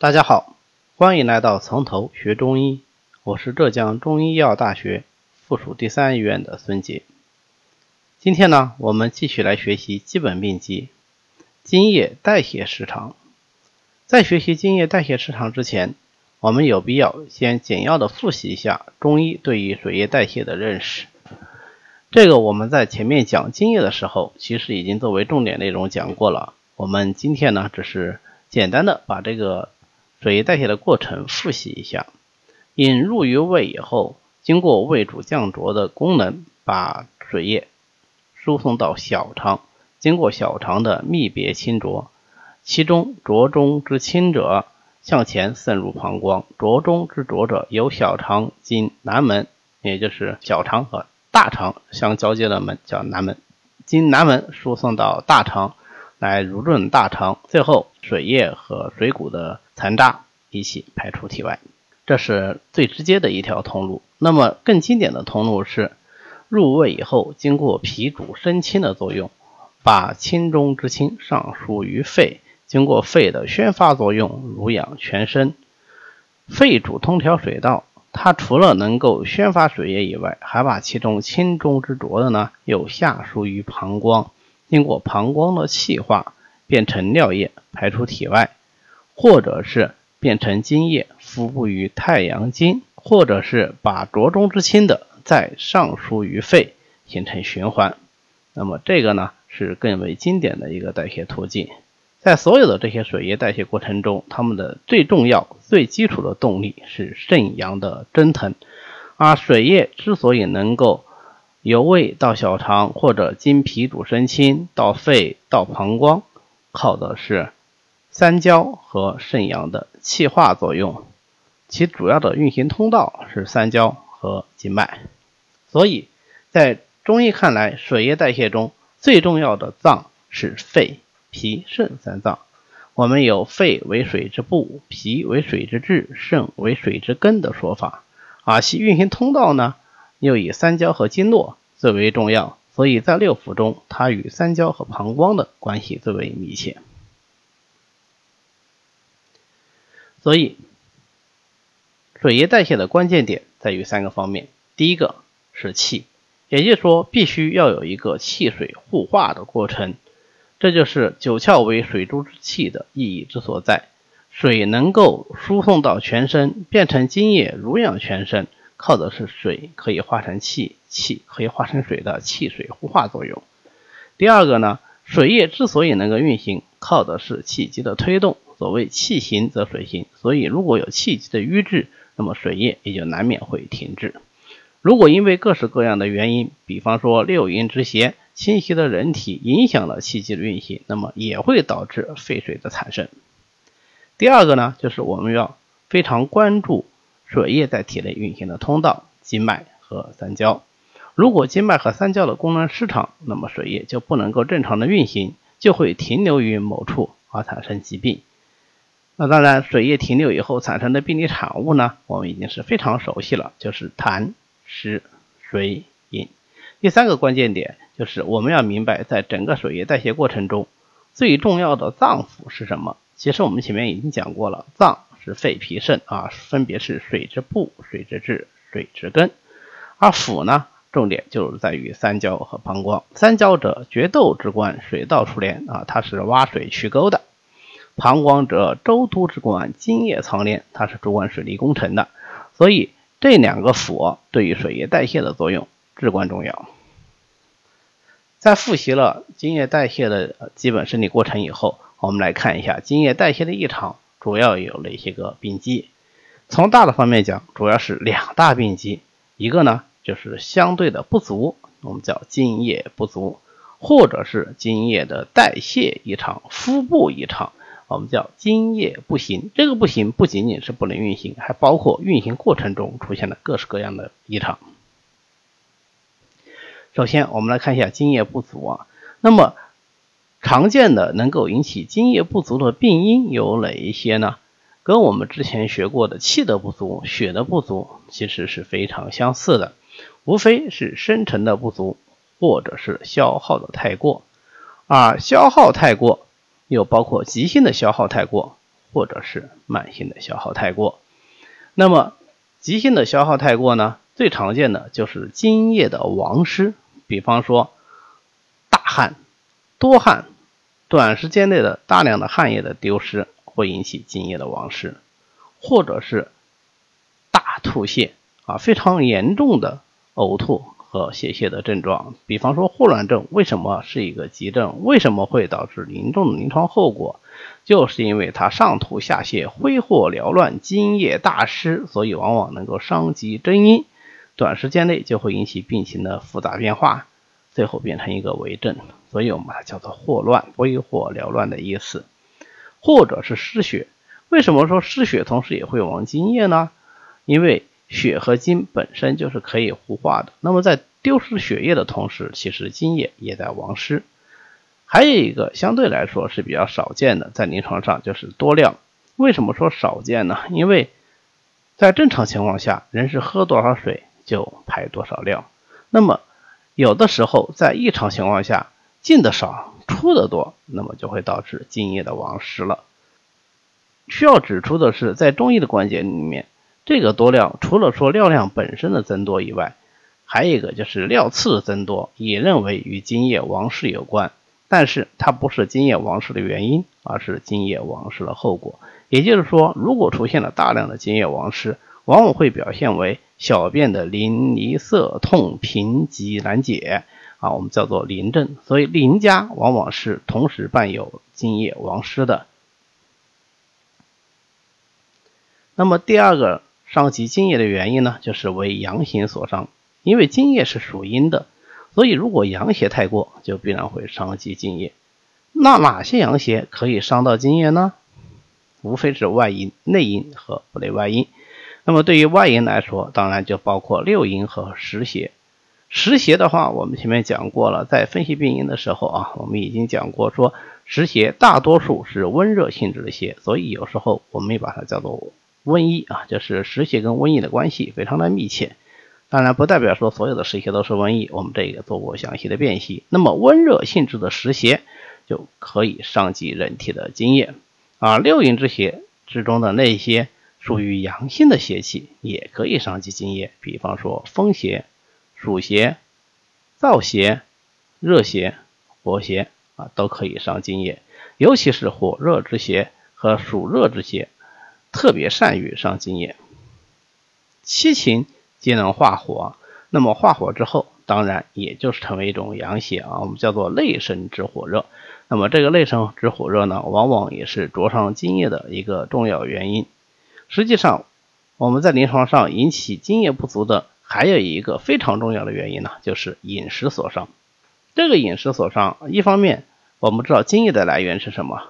大家好，欢迎来到从头学中医。我是浙江中医药大学附属第三医院的孙杰。今天呢，我们继续来学习基本病机——津液代谢失常。在学习津液代谢失常之前，我们有必要先简要的复习一下中医对于水液代谢的认识。这个我们在前面讲津液的时候，其实已经作为重点内容讲过了。我们今天呢，只是简单的把这个。水液代谢的过程复习一下，引入于胃以后，经过胃主降浊的功能，把水液输送到小肠，经过小肠的泌别清浊，其中浊中之清者向前渗入膀胱，浊中之浊者由小肠经南门，也就是小肠和大肠相交接的门叫南门，经南门输送到大肠。来濡润大肠，最后水液和水谷的残渣一起排出体外，这是最直接的一条通路。那么更经典的通路是入胃以后，经过脾主升清的作用，把清中之清上输于肺，经过肺的宣发作用，濡养全身。肺主通调水道，它除了能够宣发水液以外，还把其中清中之浊的呢，又下输于膀胱。经过膀胱的气化，变成尿液排出体外，或者是变成津液敷布于太阳经，或者是把浊中之清的再上输于肺，形成循环。那么这个呢是更为经典的一个代谢途径。在所有的这些水液代谢过程中，它们的最重要、最基础的动力是肾阳的蒸腾，而水液之所以能够由胃到小肠，或者经脾主升清到肺到膀胱，靠的是三焦和肾阳的气化作用。其主要的运行通道是三焦和经脉。所以在中医看来，水液代谢中最重要的脏是肺、脾、肾三脏。我们有肺为水之部，脾为水之治，肾为水之根的说法。而其运行通道呢？又以三焦和经络最为重要，所以在六腑中，它与三焦和膀胱的关系最为密切。所以，水液代谢的关键点在于三个方面：第一个是气，也就是说，必须要有一个气水互化的过程，这就是九窍为水珠之气的意义之所在。水能够输送到全身，变成津液，濡养全身。靠的是水可以化成气，气可以化成水的气水互化作用。第二个呢，水液之所以能够运行，靠的是气机的推动。所谓气行则水行，所以如果有气机的瘀滞，那么水液也就难免会停滞。如果因为各式各样的原因，比方说六淫之邪侵袭了人体，影响了气机的运行，那么也会导致废水的产生。第二个呢，就是我们要非常关注。水液在体内运行的通道，经脉和三焦。如果经脉和三焦的功能失常，那么水液就不能够正常的运行，就会停留于某处而产生疾病。那当然，水液停留以后产生的病理产物呢，我们已经是非常熟悉了，就是痰湿水饮。第三个关键点就是我们要明白，在整个水液代谢过程中，最重要的脏腑是什么？其实我们前面已经讲过了，脏。是肺脾肾啊，分别是水之部、水之治、水之根。而腑呢，重点就是在于三焦和膀胱。三焦者，决斗之官，水道出连啊，它是挖水渠沟的；膀胱者，周都之官，津液藏连，它是主管水利工程的。所以这两个腑对于水液代谢的作用至关重要。在复习了津液代谢的基本生理过程以后，我们来看一下津液代谢的异常。主要有哪些个病机？从大的方面讲，主要是两大病机，一个呢就是相对的不足，我们叫津液不足，或者是津液的代谢异常、腹部异常，我们叫津液不行。这个不行不仅仅是不能运行，还包括运行过程中出现了各式各样的异常。首先，我们来看一下津液不足啊，那么。常见的能够引起津液不足的病因有哪一些呢？跟我们之前学过的气的不足、血的不足其实是非常相似的，无非是生成的不足，或者是消耗的太过。而消耗太过，又包括急性的消耗太过，或者是慢性的消耗太过。那么急性的消耗太过呢，最常见的就是津液的亡失，比方说大汗、多汗，短时间内的大量的汗液的丢失会引起津液的亡失，或者是大吐泻啊，非常严重的呕吐。和泄泻的症状，比方说霍乱症为什么是一个急症？为什么会导致严重的临床后果？就是因为它上吐下泻、挥霍缭乱、津液大失，所以往往能够伤及真阴，短时间内就会引起病情的复杂变化，最后变成一个危症。所以我们把它叫做霍乱，挥霍缭乱的意思。或者是失血，为什么说失血同时也会亡津液呢？因为血和津本身就是可以互化的，那么在丢失血液的同时，其实津液也在亡失。还有一个相对来说是比较少见的，在临床上就是多尿。为什么说少见呢？因为在正常情况下，人是喝多少水就排多少尿。那么有的时候在异常情况下，进的少，出的多，那么就会导致津液的亡失了。需要指出的是，在中医的观点里面。这个多量除了说尿量本身的增多以外，还有一个就是尿次的增多，也认为与津液亡失有关，但是它不是津液亡失的原因，而是津液亡失的后果。也就是说，如果出现了大量的津液亡失，往往会表现为小便的淋漓涩痛、贫急难解啊，我们叫做临症。所以临家往往是同时伴有津液亡失的。那么第二个。伤及津液的原因呢，就是为阳邪所伤。因为津液是属阴的，所以如果阳邪太过，就必然会伤及津液。那哪些阳邪可以伤到津液呢？无非是外阴、内阴和不内外阴。那么对于外阴来说，当然就包括六淫和实邪。实邪的话，我们前面讲过了，在分析病因的时候啊，我们已经讲过，说实邪大多数是温热性质的邪，所以有时候我们也把它叫做。瘟疫啊，就是实邪跟瘟疫的关系非常的密切，当然不代表说所有的实邪都是瘟疫，我们这个做过详细的辨析。那么温热性质的实邪就可以伤及人体的津液，啊，六淫之邪之中的那些属于阳性的邪气也可以伤及津液，比方说风邪、暑邪、燥邪、热邪、火邪啊，都可以伤津液，尤其是火热之邪和暑热之邪。特别善于伤津液，七情皆能化火，那么化火之后，当然也就是成为一种阳邪啊，我们叫做内生之火热。那么这个内生之火热呢，往往也是灼伤津液的一个重要原因。实际上，我们在临床上引起津液不足的还有一个非常重要的原因呢，就是饮食所伤。这个饮食所伤，一方面我们知道津液的来源是什么，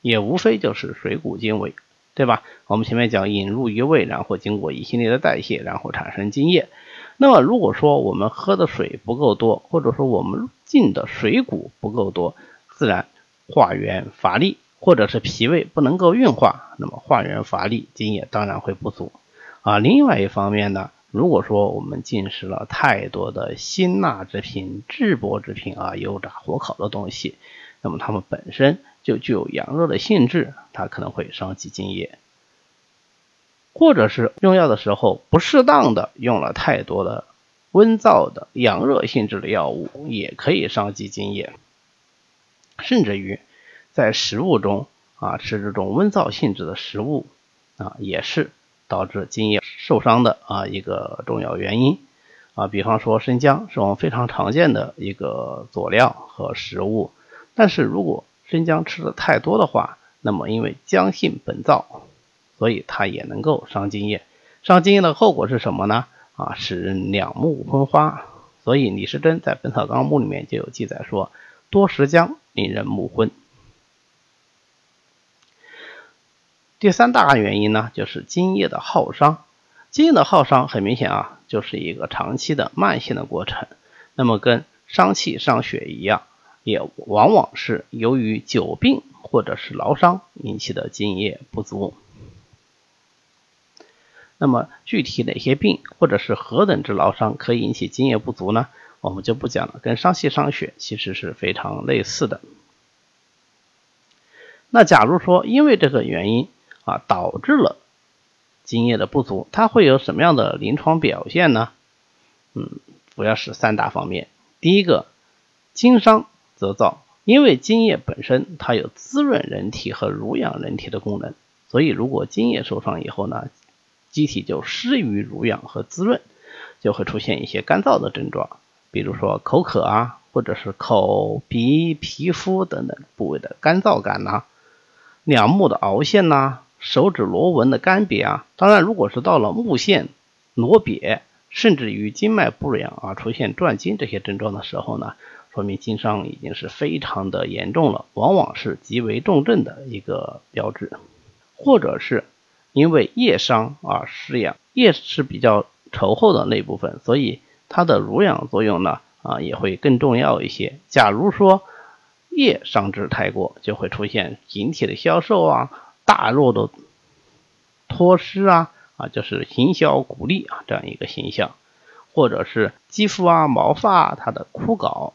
也无非就是水谷精微。对吧？我们前面讲引入于胃，然后经过一系列的代谢，然后产生津液。那么如果说我们喝的水不够多，或者说我们进的水谷不够多，自然化源乏力，或者是脾胃不能够运化，那么化源乏力，津液当然会不足。啊，另外一方面呢，如果说我们进食了太多的辛辣之品、炙薄之品啊，油炸火烤的东西，那么它们本身。就具有阳热的性质，它可能会伤及津液，或者是用药的时候不适当的用了太多的温燥的阳热性质的药物，也可以伤及津液。甚至于在食物中啊吃这种温燥性质的食物啊，也是导致津液受伤的啊一个重要原因啊。比方说生姜是我们非常常见的一个佐料和食物，但是如果生姜吃的太多的话，那么因为姜性本燥，所以它也能够伤津液。伤津液的后果是什么呢？啊，使人两目昏花。所以李时珍在《本草纲目》里面就有记载说，多食姜令人目昏。第三大原因呢，就是津液的耗伤。津液的耗伤很明显啊，就是一个长期的慢性的过程。那么跟伤气伤血一样。也往往是由于久病或者是劳伤引起的津液不足。那么具体哪些病或者是何等之劳伤可以引起津液不足呢？我们就不讲了，跟伤气伤血其实是非常类似的。那假如说因为这个原因啊导致了津液的不足，它会有什么样的临床表现呢？嗯，主要是三大方面。第一个，津伤则燥，因为津液本身它有滋润人体和濡养人体的功能，所以如果津液受伤以后呢，机体就失于濡养和滋润，就会出现一些干燥的症状，比如说口渴啊，或者是口鼻皮肤等等部位的干燥感呐。两目的凹陷呐，手指螺纹的干瘪啊，当然，如果是到了目线挪瘪，甚至于经脉不良啊，出现转经这些症状的时候呢，说明经伤已经是非常的严重了，往往是极为重症的一个标志。或者是因为叶伤而失养，叶是比较稠厚的那部分，所以它的濡养作用呢啊也会更重要一些。假如说，叶伤之太过，就会出现形体的消瘦啊，大肉的脱失啊，啊，就是形销骨立啊这样一个形象，或者是肌肤啊、毛发它的枯槁。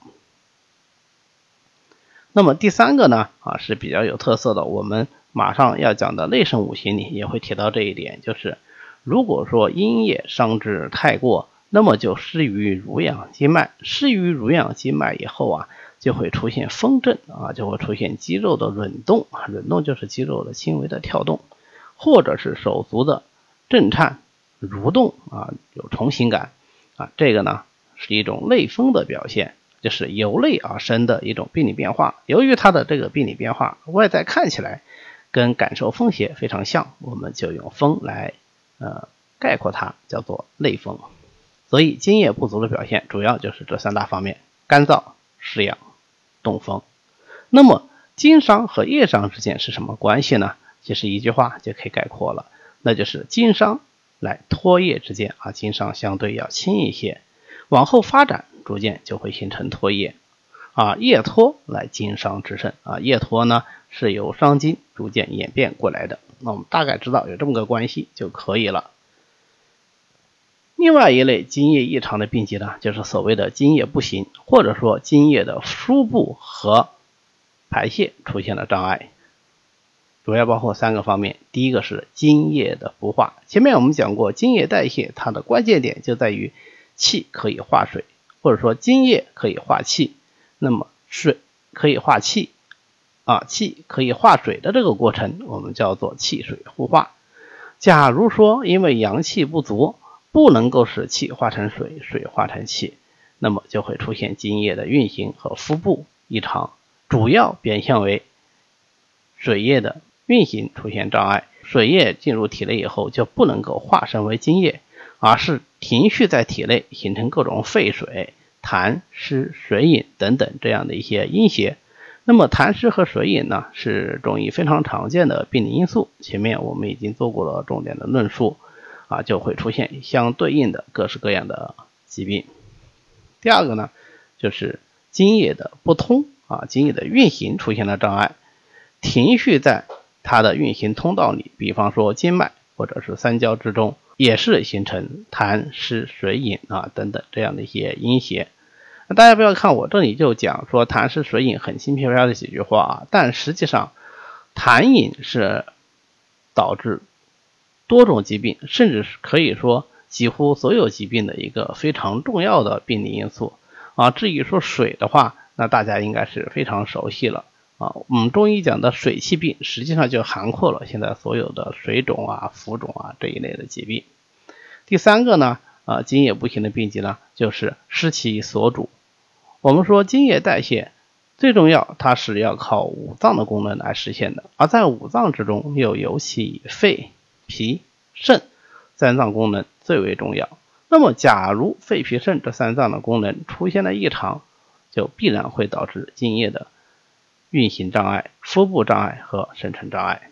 那么第三个呢，啊是比较有特色的，我们马上要讲的内生五行里也会提到这一点，就是如果说阴液伤之太过，那么就失于濡养经脉，失于濡养经脉以后啊。就会出现风症啊，就会出现肌肉的蠕动啊，蠕动就是肌肉的轻微的跳动，或者是手足的震颤、蠕动啊，有重形感啊，这个呢是一种内风的表现，就是由内而生的一种病理变化。由于它的这个病理变化外在看起来跟感受风邪非常像，我们就用风来呃概括它，叫做内风。所以津液不足的表现主要就是这三大方面：干燥、湿痒。中风，那么经商和叶商之间是什么关系呢？其实一句话就可以概括了，那就是经商来托叶之间啊，经商相对要轻一些，往后发展逐渐就会形成托叶啊，叶脱来经商之盛啊，叶托呢是由伤津逐渐演变过来的，那我们大概知道有这么个关系就可以了。另外一类津液异常的病机呢，就是所谓的津液不行，或者说津液的输布和排泄出现了障碍，主要包括三个方面。第一个是津液的不化，前面我们讲过，津液代谢它的关键点就在于气可以化水，或者说津液可以化气，那么水可以化气啊，气可以化水的这个过程，我们叫做气水互化。假如说因为阳气不足，不能够使气化成水，水化成气，那么就会出现津液的运行和腹部异常，主要表现为水液的运行出现障碍，水液进入体内以后就不能够化身为津液，而是停蓄在体内，形成各种废水、痰湿、水饮等等这样的一些阴邪。那么痰湿和水饮呢，是中医非常常见的病理因素，前面我们已经做过了重点的论述。啊，就会出现相对应的各式各样的疾病。第二个呢，就是津液的不通啊，津液的运行出现了障碍，停蓄在它的运行通道里，比方说经脉或者是三焦之中，也是形成痰湿水饮啊等等这样的一些阴邪。那大家不要看我这里就讲说痰湿水饮很轻飘飘的几句话啊，但实际上痰饮是导致。多种疾病，甚至是可以说几乎所有疾病的一个非常重要的病理因素啊。至于说水的话，那大家应该是非常熟悉了啊。我们中医讲的水气病，实际上就涵括了现在所有的水肿啊、浮肿啊这一类的疾病。第三个呢，啊，津液不行的病机呢，就是湿气所主。我们说津液代谢最重要，它是要靠五脏的功能来实现的，而在五脏之中，又尤其以肺。脾、肾三脏功能最为重要。那么，假如肺、脾、肾这三脏的功能出现了异常，就必然会导致津液的运行障碍、腹部障碍和生成障碍。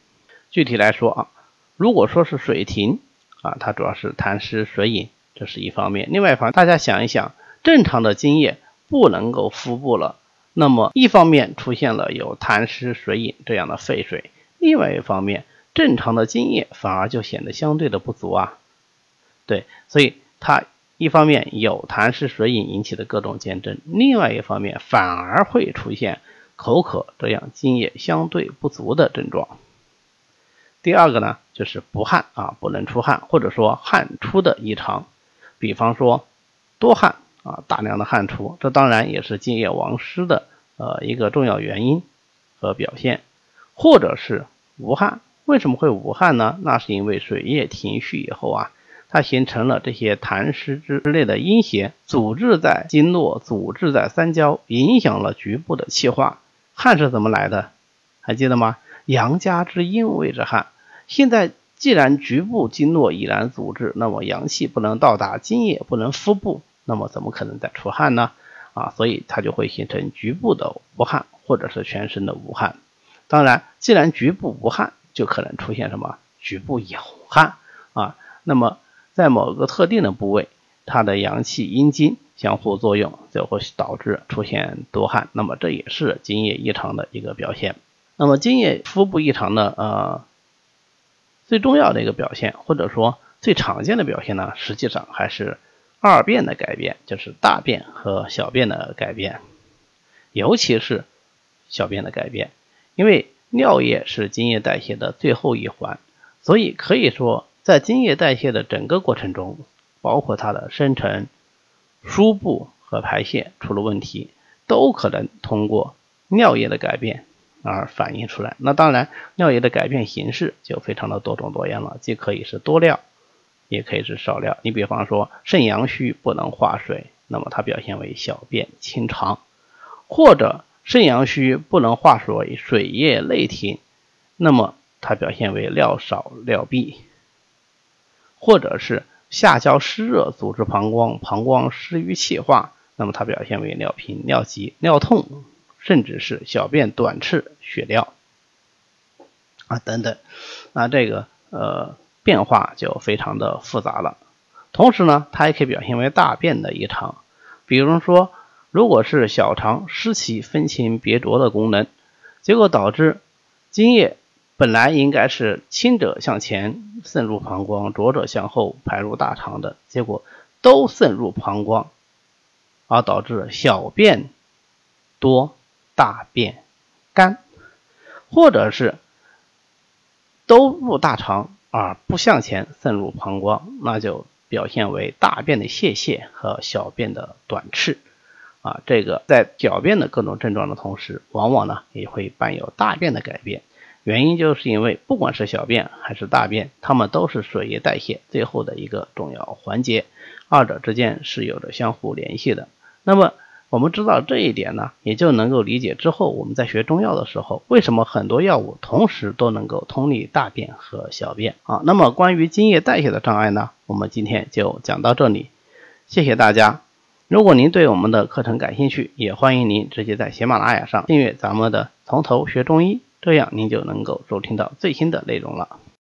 具体来说啊，如果说是水停啊，它主要是痰湿水饮，这是一方面。另外一方，大家想一想，正常的津液不能够腹部了，那么一方面出现了有痰湿水饮这样的废水，另外一方面。正常的津液反而就显得相对的不足啊，对，所以它一方面有痰湿水饮引起的各种兼症，另外一方面反而会出现口渴这样津液相对不足的症状。第二个呢，就是不汗啊，不能出汗，或者说汗出的异常，比方说多汗啊，大量的汗出，这当然也是津液亡失的呃一个重要原因和表现，或者是无汗。为什么会无汗呢？那是因为水液停蓄以后啊，它形成了这些痰湿之类的阴邪，阻滞在经络，阻滞在三焦，影响了局部的气化。汗是怎么来的？还记得吗？阳家之阴为之汗。现在既然局部经络已然阻滞，那么阳气不能到达，津液不能敷布，那么怎么可能再出汗呢？啊，所以它就会形成局部的无汗，或者是全身的无汗。当然，既然局部无汗，就可能出现什么局部有汗啊？那么在某个特定的部位，它的阳气阴经相互作用，就会导致出现多汗。那么这也是津液异常的一个表现。那么津液腹部异常的呃最重要的一个表现，或者说最常见的表现呢，实际上还是二便的改变，就是大便和小便的改变，尤其是小便的改变，因为。尿液是津液代谢的最后一环，所以可以说，在津液代谢的整个过程中，包括它的生成、输布和排泄出了问题，都可能通过尿液的改变而反映出来。那当然，尿液的改变形式就非常的多种多样了，既可以是多尿，也可以是少尿。你比方说，肾阳虚不能化水，那么它表现为小便清长，或者。肾阳虚不能化水，水液内停，那么它表现为尿少尿闭，或者是下焦湿热阻滞膀胱，膀胱湿于气化，那么它表现为尿频、尿急、尿痛，甚至是小便短赤、血尿啊等等，那这个呃变化就非常的复杂了。同时呢，它也可以表现为大便的异常，比如说。如果是小肠失其分清别浊的功能，结果导致津液本来应该是清者向前渗入膀胱，浊者向后排入大肠的，结果都渗入膀胱，而导致小便多、大便干，或者是都入大肠而不向前渗入膀胱，那就表现为大便的泄泻和小便的短赤。啊，这个在小便的各种症状的同时，往往呢也会伴有大便的改变。原因就是因为不管是小便还是大便，它们都是水液代谢最后的一个重要环节，二者之间是有着相互联系的。那么我们知道这一点呢，也就能够理解之后我们在学中药的时候，为什么很多药物同时都能够通利大便和小便啊。那么关于津液代谢的障碍呢，我们今天就讲到这里，谢谢大家。如果您对我们的课程感兴趣，也欢迎您直接在喜马拉雅上订阅咱们的《从头学中医》，这样您就能够收听到最新的内容了。